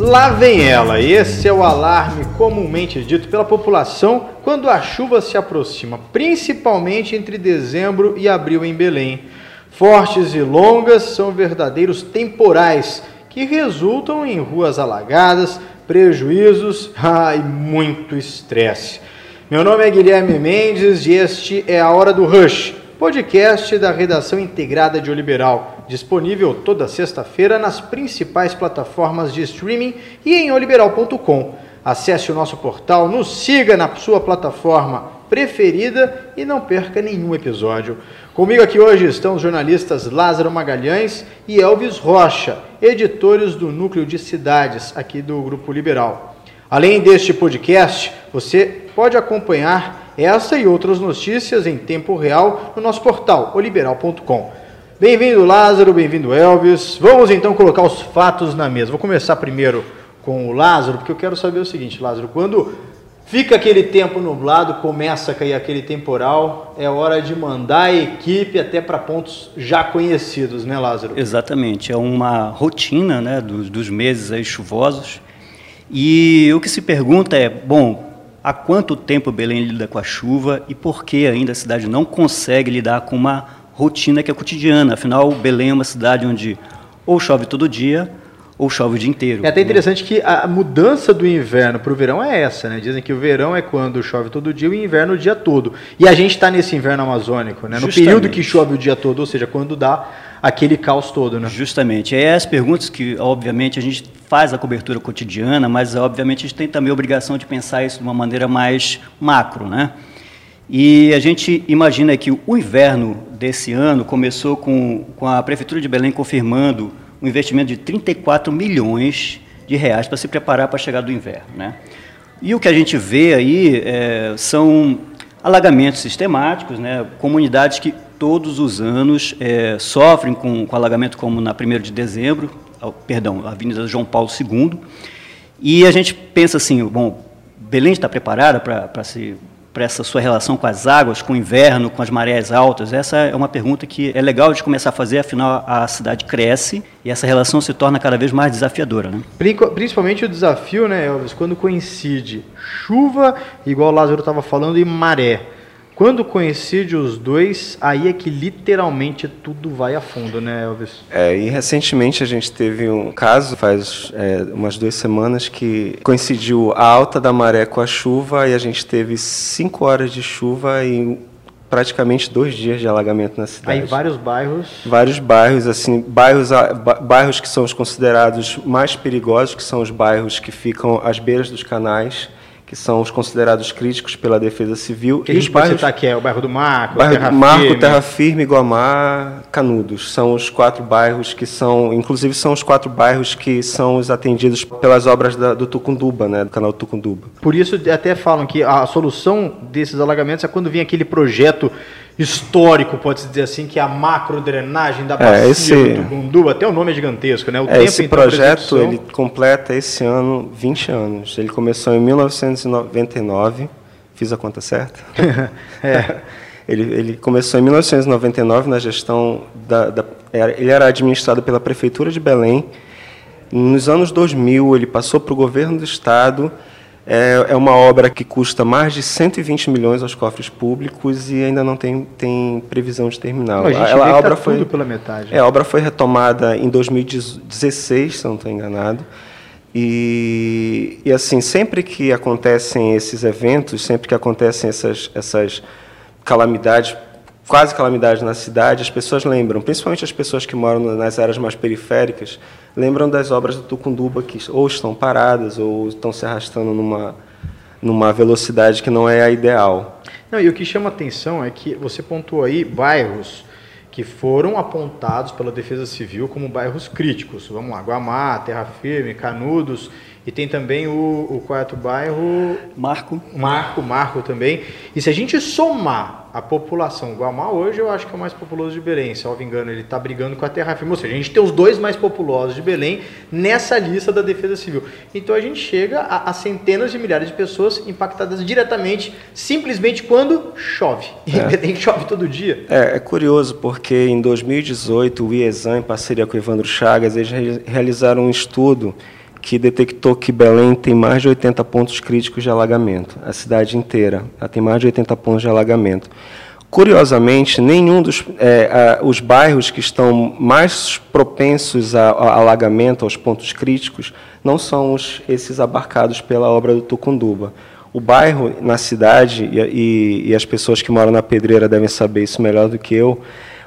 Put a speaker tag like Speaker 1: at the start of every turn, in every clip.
Speaker 1: Lá vem ela, esse é o alarme comumente dito pela população quando a chuva se aproxima, principalmente entre dezembro e abril em Belém. Fortes e longas são verdadeiros temporais que resultam em ruas alagadas, prejuízos e muito estresse. Meu nome é Guilherme Mendes e este é a Hora do Rush, podcast da redação integrada de O Liberal, disponível toda sexta-feira nas principais plataformas de streaming e em oliberal.com. Acesse o nosso portal, nos siga na sua plataforma preferida e não perca nenhum episódio. Comigo aqui hoje estão os jornalistas Lázaro Magalhães e Elvis Rocha, editores do Núcleo de Cidades aqui do Grupo Liberal. Além deste podcast, você pode acompanhar essa e outras notícias em tempo real no nosso portal oliberal.com. Bem-vindo Lázaro, bem-vindo Elvis. Vamos então colocar os fatos na mesa. Vou começar primeiro com o Lázaro, porque eu quero saber o seguinte, Lázaro, quando fica aquele tempo nublado, começa a cair aquele temporal, é hora de mandar a equipe até para pontos já conhecidos, né, Lázaro?
Speaker 2: Exatamente, é uma rotina, né, dos, dos meses aí chuvosos. E o que se pergunta é, bom, há quanto tempo Belém lida com a chuva e por que ainda a cidade não consegue lidar com uma rotina que é cotidiana. Afinal, Belém é uma cidade onde ou chove todo dia ou chove o dia inteiro.
Speaker 1: É até interessante né? que a mudança do inverno para o verão é essa, né? Dizem que o verão é quando chove todo dia e o inverno o dia todo. E a gente está nesse inverno amazônico, né? No período que chove o dia todo, ou seja, quando dá aquele caos todo, né?
Speaker 2: Justamente. É as perguntas que, obviamente, a gente faz a cobertura cotidiana, mas, obviamente, a gente tem também a obrigação de pensar isso de uma maneira mais macro, né? E a gente imagina que o inverno desse ano começou com, com a Prefeitura de Belém confirmando um investimento de 34 milhões de reais para se preparar para a chegada do inverno. Né? E o que a gente vê aí é, são alagamentos sistemáticos, né? comunidades que todos os anos é, sofrem com, com alagamento, como na 1 de dezembro, perdão, Avenida João Paulo II. E a gente pensa assim, bom, Belém está preparada para se para essa sua relação com as águas, com o inverno, com as marés altas? Essa é uma pergunta que é legal de começar a fazer, afinal a cidade cresce e essa relação se torna cada vez mais desafiadora. Né?
Speaker 1: Principalmente o desafio, né, Elvis, quando coincide chuva, igual o Lázaro estava falando, e maré. Quando coincide os dois, aí é que literalmente tudo vai a fundo, né, Elvis?
Speaker 3: É, e recentemente a gente teve um caso, faz é, umas duas semanas, que coincidiu a alta da maré com a chuva e a gente teve cinco horas de chuva e praticamente dois dias de alagamento na cidade.
Speaker 1: Aí vários bairros.
Speaker 3: Vários bairros, assim, bairros, bairros que são os considerados mais perigosos, que são os bairros que ficam às beiras dos canais que são os considerados críticos pela Defesa Civil.
Speaker 1: Que gente pode bairros, citar aqui é o bairro do Marco,
Speaker 3: bairro Terra do Marco, Firme. Terra Firme, Guamar, Canudos. São os quatro bairros que são, inclusive são os quatro bairros que são os atendidos pelas obras da, do Tucunduba, né, do canal Tucunduba.
Speaker 1: Por isso até falam que a solução desses alagamentos é quando vem aquele projeto histórico, pode-se dizer assim, que é a macro drenagem da é, bacia é, esse, do Tucunduba, até o nome é gigantesco, né? O
Speaker 3: é, tempo, esse então, projeto ele completa esse ano 20 anos. Ele começou em 1999, fiz a conta certa? é. ele, ele começou em 1999 na gestão da, da, ele era administrado pela prefeitura de Belém. Nos anos 2000 ele passou para o governo do estado é, é uma obra que custa mais de 120 milhões aos cofres públicos e ainda não tem, tem previsão de terminar.
Speaker 1: a, gente a, a obra tá foi pela metade.
Speaker 3: É, a obra foi retomada em 2016, se não estou enganado. E, e assim, sempre que acontecem esses eventos, sempre que acontecem essas, essas calamidades, quase calamidades na cidade, as pessoas lembram, principalmente as pessoas que moram nas áreas mais periféricas, lembram das obras do Tucunduba que ou estão paradas ou estão se arrastando numa, numa velocidade que não é a ideal.
Speaker 1: Não, e o que chama atenção é que você pontuou aí bairros que foram apontados pela Defesa Civil como bairros críticos. Vamos lá, Guamá, Terra Firme, Canudos, e tem também o, o quarto bairro...
Speaker 2: Marco.
Speaker 1: Marco, Marco também. E se a gente somar a população. Guamá hoje eu acho que é o mais populoso de Belém, se eu não me engano, ele está brigando com a Terra Firme. Ou seja, a gente tem os dois mais populosos de Belém nessa lista da Defesa Civil. Então a gente chega a, a centenas de milhares de pessoas impactadas diretamente, simplesmente quando chove. E é. Belém chove todo dia.
Speaker 3: É, é curioso, porque em 2018 o IESAM, em parceria com o Evandro Chagas, eles realizaram um estudo que detectou que Belém tem mais de 80 pontos críticos de alagamento. A cidade inteira ela tem mais de 80 pontos de alagamento. Curiosamente, nenhum dos é, a, os bairros que estão mais propensos a, a, alagamento, aos pontos críticos, não são os, esses abarcados pela obra do Tucunduba. O bairro na cidade, e, e, e as pessoas que moram na Pedreira devem saber isso melhor do que eu,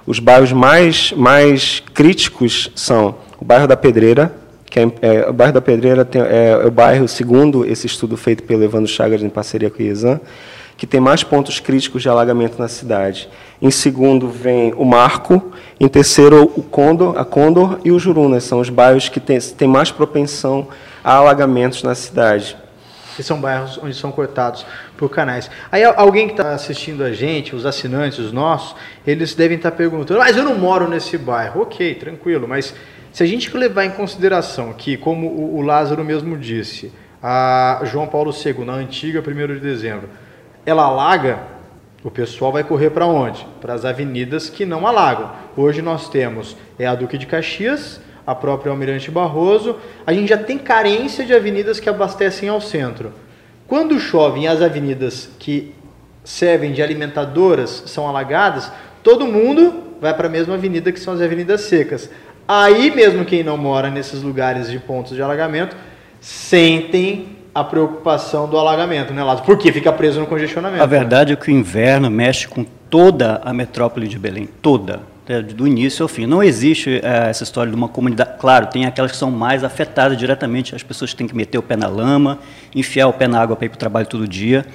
Speaker 3: os bairros mais, mais críticos são o bairro da Pedreira, que é, é, o bairro da Pedreira tem, é, é, o bairro, segundo esse estudo feito pelo Evandro Chagas em parceria com o IESAN, que tem mais pontos críticos de alagamento na cidade. Em segundo vem o Marco, em terceiro o Condor, a Condor e o Jurunas, são os bairros que têm, têm mais propensão a alagamentos na cidade.
Speaker 1: Que são bairros onde são cortados por canais. Aí alguém que está assistindo a gente, os assinantes, os nossos, eles devem estar tá perguntando, mas eu não moro nesse bairro. Ok, tranquilo, mas se a gente levar em consideração que, como o Lázaro mesmo disse, a João Paulo II, na antiga 1 de dezembro, ela alaga, o pessoal vai correr para onde? Para as avenidas que não alagam. Hoje nós temos é a Duque de Caxias, a própria Almirante Barroso, a gente já tem carência de avenidas que abastecem ao centro. Quando chove as avenidas que servem de alimentadoras são alagadas, todo mundo vai para a mesma avenida que são as avenidas secas. Aí mesmo quem não mora nesses lugares de pontos de alagamento sentem a preocupação do alagamento, né, Lázaro? Porque fica preso no congestionamento.
Speaker 2: A verdade né? é que o inverno mexe com toda a metrópole de Belém, toda, do início ao fim. Não existe é, essa história de uma comunidade. Claro, tem aquelas que são mais afetadas diretamente, as pessoas têm que meter o pé na lama, enfiar o pé na água para ir para o trabalho todo dia.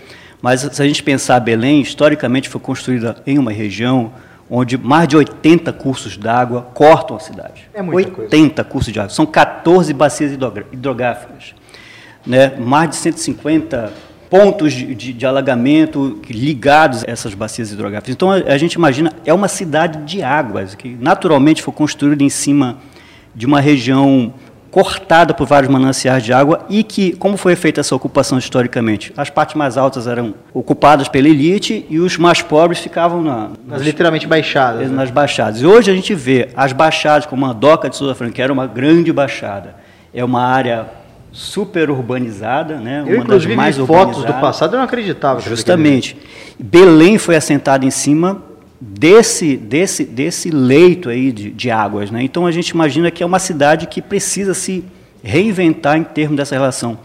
Speaker 2: Mas se a gente pensar, Belém, historicamente foi construída em uma região onde mais de 80 cursos d'água cortam a cidade.
Speaker 1: É muita
Speaker 2: 80 coisa. cursos de água. São 14 bacias hidrográficas né, mais de 150 pontos de, de, de, alagamento ligados a essas bacias hidrográficas. Então, a, a, gente imagina, é uma cidade de águas, que naturalmente foi construída em cima de uma região cortada por vários mananciais de água e que, como foi feita essa ocupação historicamente? As partes mais altas eram ocupadas pela elite e os mais pobres ficavam na,
Speaker 1: nas, literalmente baixadas.
Speaker 2: Né? Nas né? baixadas. E hoje a gente vê as baixadas, como a Doca de Souza Franca, que era uma grande baixada, é uma área super urbanizada, né?
Speaker 1: Eu, uma inclusive, das mais vi fotos do passado, eu não acreditava.
Speaker 2: Justamente. Belém foi assentada em cima desse, desse, desse leito aí de, de águas. Né? Então, a gente imagina que é uma cidade que precisa se reinventar em termos dessa relação.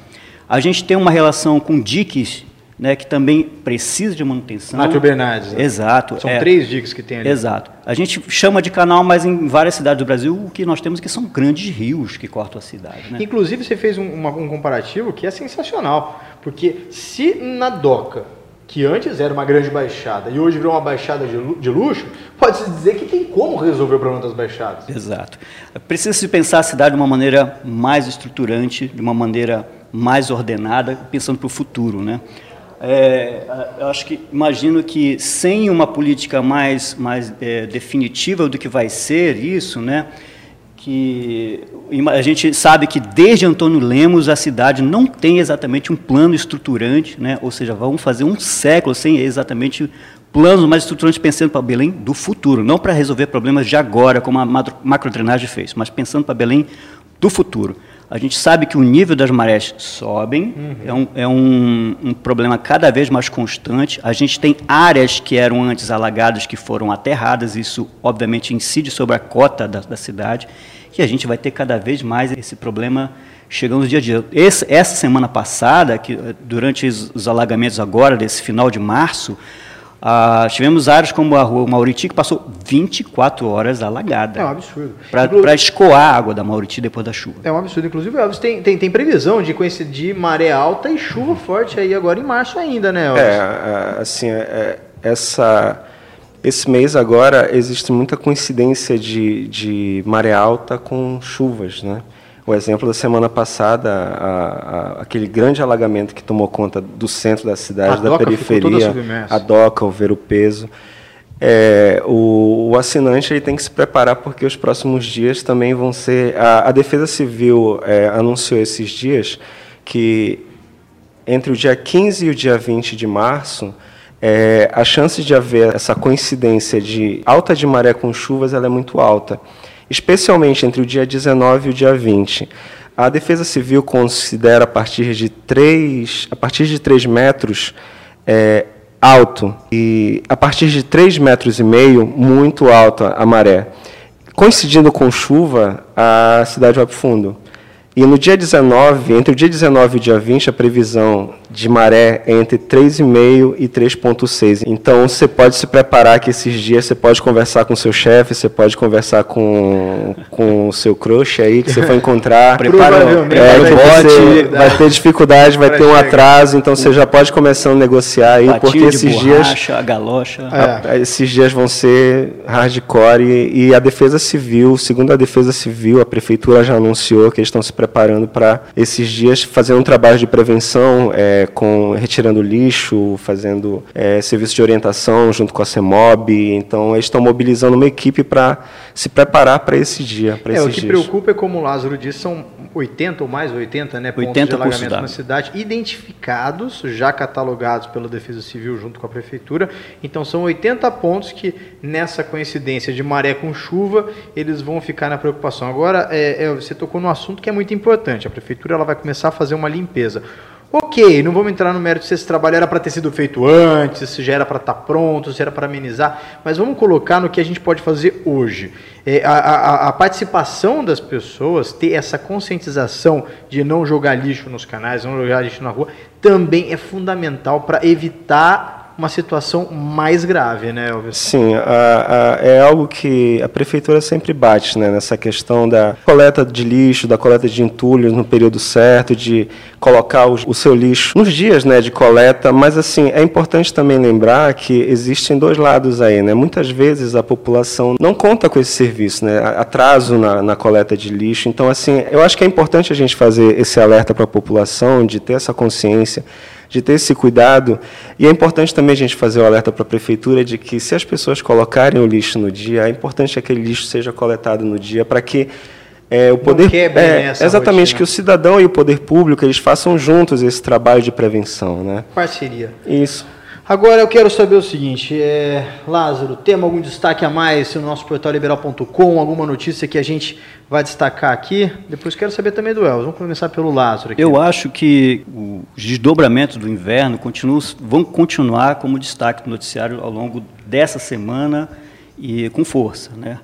Speaker 2: A gente tem uma relação com diques né, que também precisa de manutenção.
Speaker 1: Mátio Bernardes.
Speaker 2: Né? Exato.
Speaker 1: São é, três diques que tem ali.
Speaker 2: Exato. A gente chama de canal, mas em várias cidades do Brasil o que nós temos que são grandes rios que cortam a cidade. Né?
Speaker 1: Inclusive você fez um, uma, um comparativo que é sensacional, porque se na Doca que antes era uma grande baixada e hoje virou uma baixada de luxo, pode-se dizer que tem como resolver o problema das baixadas.
Speaker 2: Exato. Precisa-se pensar a cidade de uma maneira mais estruturante, de uma maneira mais ordenada, pensando para o futuro. Né? É, eu acho que imagino que sem uma política mais, mais é, definitiva do que vai ser isso, né, que a gente sabe que desde Antônio Lemos a cidade não tem exatamente um plano estruturante, né, ou seja, vamos fazer um século sem exatamente planos mais estruturantes pensando para Belém do futuro, não para resolver problemas de agora, como a macrodrenagem fez, mas pensando para Belém do futuro. A gente sabe que o nível das marés sobem, uhum. é, um, é um, um, problema cada vez mais constante. A gente tem áreas que eram antes alagadas que foram aterradas, isso obviamente incide sobre a cota da, da cidade, e a gente vai ter cada vez mais esse problema chegando no dia a dia. Esse, essa semana passada, que, durante os, os alagamentos agora, desse final de março, ah, tivemos áreas como a rua Mauriti que passou 24 horas alagada.
Speaker 1: É um absurdo.
Speaker 2: Para escoar a água da Mauriti depois da chuva.
Speaker 1: É um absurdo. Inclusive, Elvis, tem, tem, tem previsão de coincidir maré alta e chuva forte aí agora em março ainda, né, Elvis?
Speaker 3: É, assim, é, essa, esse mês agora existe muita coincidência de, de maré alta com chuvas, né? O exemplo da semana passada, a, a, aquele grande alagamento que tomou conta do centro da cidade, a da periferia, a doca, o ver o peso. É, o, o, assinante ele tem que se preparar porque os próximos dias também vão ser. A, a Defesa Civil é, anunciou esses dias que entre o dia 15 e o dia 20 de março, é, a chance de haver essa coincidência de alta de maré com chuvas ela é muito alta especialmente entre o dia 19 e o dia 20. A Defesa Civil considera a partir de 3, a partir de 3 metros é, alto e a partir de 3 metros e meio muito alta a maré. Coincidindo com chuva, a cidade vai para fundo. E no dia 19, entre o dia 19 e o dia 20, a previsão de maré é entre 3,5 e 3,6. Então você pode se preparar que esses dias você pode conversar com o seu chefe, você pode conversar com, com o seu crush aí que você for encontrar.
Speaker 1: Prepara,
Speaker 3: é, que você vai ter dificuldade, vai ter um atraso, então você já pode começar a negociar aí, porque esses
Speaker 2: borracha,
Speaker 3: dias.
Speaker 2: A galocha.
Speaker 3: É. Esses dias vão ser hardcore e, e a Defesa Civil, segundo a Defesa Civil, a Prefeitura já anunciou que eles estão se preparando para esses dias fazer um trabalho de prevenção. É, com retirando lixo, fazendo é, serviço de orientação junto com a CEMOB. Então, eles estão mobilizando uma equipe para se preparar para esse dia.
Speaker 1: É, o que preocupa é, como o Lázaro disse, são 80 ou mais 80, né, pontos 80 de alagamento na cidade, identificados, já catalogados pela Defesa Civil junto com a Prefeitura. Então, são 80 pontos que, nessa coincidência de maré com chuva, eles vão ficar na preocupação. Agora, é, é, você tocou num assunto que é muito importante. A Prefeitura ela vai começar a fazer uma limpeza. Ok, não vamos entrar no mérito se esse trabalho era para ter sido feito antes, se já era para estar tá pronto, se era para amenizar, mas vamos colocar no que a gente pode fazer hoje. É, a, a, a, participação das pessoas, ter essa conscientização de não jogar lixo nos canais, não jogar lixo na rua, também é fundamental para evitar uma situação mais grave, né, Elvis?
Speaker 3: Sim, a, a, é algo que a prefeitura sempre bate, né, nessa questão da coleta de lixo, da coleta de entulhos no período certo, de colocar o, o seu lixo nos dias, né, de coleta. Mas assim é importante também lembrar que existem dois lados aí, né. Muitas vezes a população não conta com esse serviço, né, atraso na, na coleta de lixo. Então assim, eu acho que é importante a gente fazer esse alerta para a população, de ter essa consciência de ter esse cuidado. E é importante também a gente fazer o alerta para a prefeitura de que se as pessoas colocarem o lixo no dia, é importante que aquele lixo seja coletado no dia para que é, o poder é, exatamente rotina. que o cidadão e o poder público eles façam juntos esse trabalho de prevenção, né?
Speaker 1: Parceria.
Speaker 3: Isso.
Speaker 1: Agora eu quero saber o seguinte, é, Lázaro, tem algum destaque a mais no nosso portal liberal.com, alguma notícia que a gente vai destacar aqui? Depois quero saber também do Elvis. Vamos começar pelo Lázaro. Aqui.
Speaker 2: Eu acho que os desdobramentos do inverno continuam, vão continuar como destaque do noticiário ao longo dessa semana e com força, né?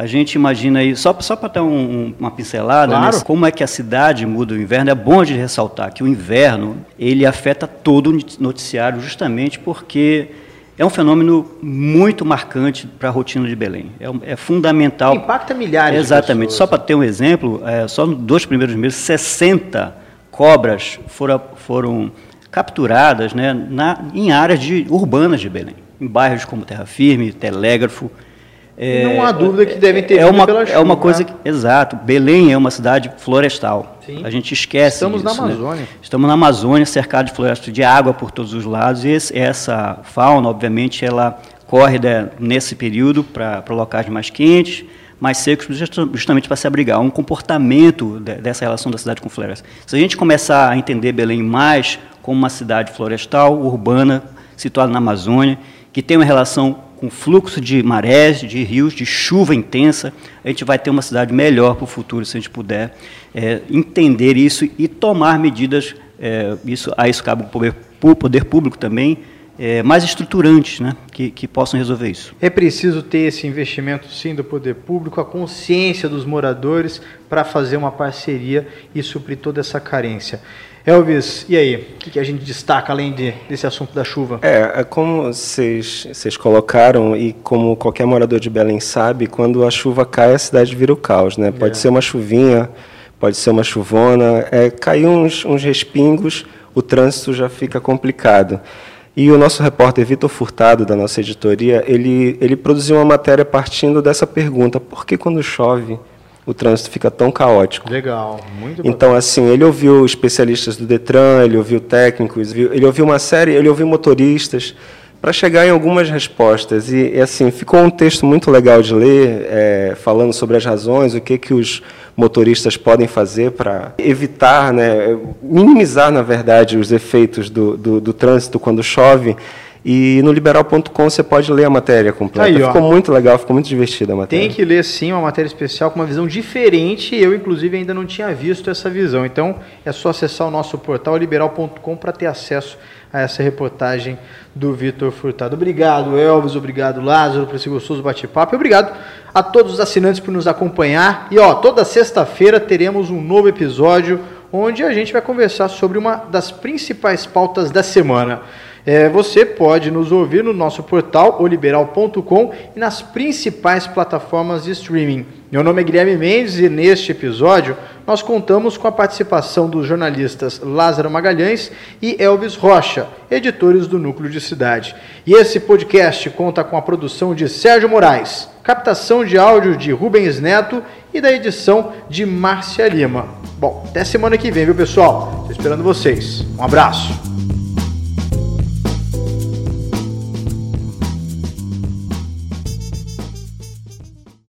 Speaker 2: A gente imagina aí, só, só para dar um, uma pincelada, claro. né, como é que a cidade muda o inverno, é bom de ressaltar que o inverno ele afeta todo o noticiário justamente porque é um fenômeno muito marcante para a rotina de Belém. É, é fundamental.
Speaker 1: Impacta milhares
Speaker 2: Exatamente.
Speaker 1: de
Speaker 2: pessoas. Só para ter um exemplo, é, só nos dois primeiros meses, 60 cobras foram, foram capturadas né, na, em áreas de, urbanas de Belém, em bairros como Terra Firme, Telégrafo,
Speaker 1: é, não há dúvida que devem ter
Speaker 2: é uma, pela chuva. É uma coisa que, exato. Belém é uma cidade florestal. Sim. A gente esquece
Speaker 1: Estamos
Speaker 2: disso,
Speaker 1: na né? Amazônia.
Speaker 2: Né? Estamos na Amazônia, cercado de floresta, de água por todos os lados. E esse, essa fauna, obviamente, ela corre nesse período para locais mais quentes, mais secos, justamente para se abrigar. Um comportamento de, dessa relação da cidade com floresta. Se a gente começar a entender Belém mais como uma cidade florestal, urbana, situada na Amazônia, que tem uma relação com fluxo de marés, de rios, de chuva intensa, a gente vai ter uma cidade melhor para o futuro se a gente puder é, entender isso e tomar medidas, é, isso, a isso cabe o poder, o poder público também, é, mais estruturantes, né, que, que possam resolver isso.
Speaker 1: É preciso ter esse investimento, sim, do poder público, a consciência dos moradores para fazer uma parceria e suprir toda essa carência. Elvis, e aí? O que, a gente destaca além de, desse assunto da chuva?
Speaker 3: É, é como vocês, vocês colocaram e como qualquer morador de Belém sabe, quando a chuva cai, a cidade vira o caos, né? Pode é. ser uma chuvinha, pode ser uma chuvona, é, cair uns, uns respingos, o trânsito já fica complicado. E o nosso repórter Vitor Furtado, da nossa editoria, ele, ele produziu uma matéria partindo dessa pergunta: por que quando chove o trânsito fica tão caótico.
Speaker 1: Legal, muito
Speaker 3: Então, assim, ele ouviu especialistas do Detran, ele ouviu técnicos, ele ouviu uma série, ele ouviu motoristas, para chegar em algumas respostas. E, e, assim, ficou um texto muito legal de ler, é, falando sobre as razões, o que, que os motoristas podem fazer para evitar, né, minimizar, na verdade, os efeitos do, do, do trânsito quando chove. E no liberal.com você pode ler a matéria completa. Aí, ficou muito legal, ficou muito divertida a matéria.
Speaker 1: Tem que ler sim, uma matéria especial com uma visão diferente. Eu, inclusive, ainda não tinha visto essa visão. Então, é só acessar o nosso portal liberal.com para ter acesso a essa reportagem do Vitor Furtado. Obrigado, Elvis, obrigado, Lázaro, por esse gostoso bate-papo. Obrigado a todos os assinantes por nos acompanhar. E ó, toda sexta-feira teremos um novo episódio onde a gente vai conversar sobre uma das principais pautas da semana. É, você pode nos ouvir no nosso portal oliberal.com e nas principais plataformas de streaming. Meu nome é Guilherme Mendes e neste episódio nós contamos com a participação dos jornalistas Lázaro Magalhães e Elvis Rocha, editores do Núcleo de Cidade. E esse podcast conta com a produção de Sérgio Moraes, captação de áudio de Rubens Neto e da edição de Márcia Lima. Bom, até semana que vem, viu pessoal? Estou esperando vocês. Um abraço.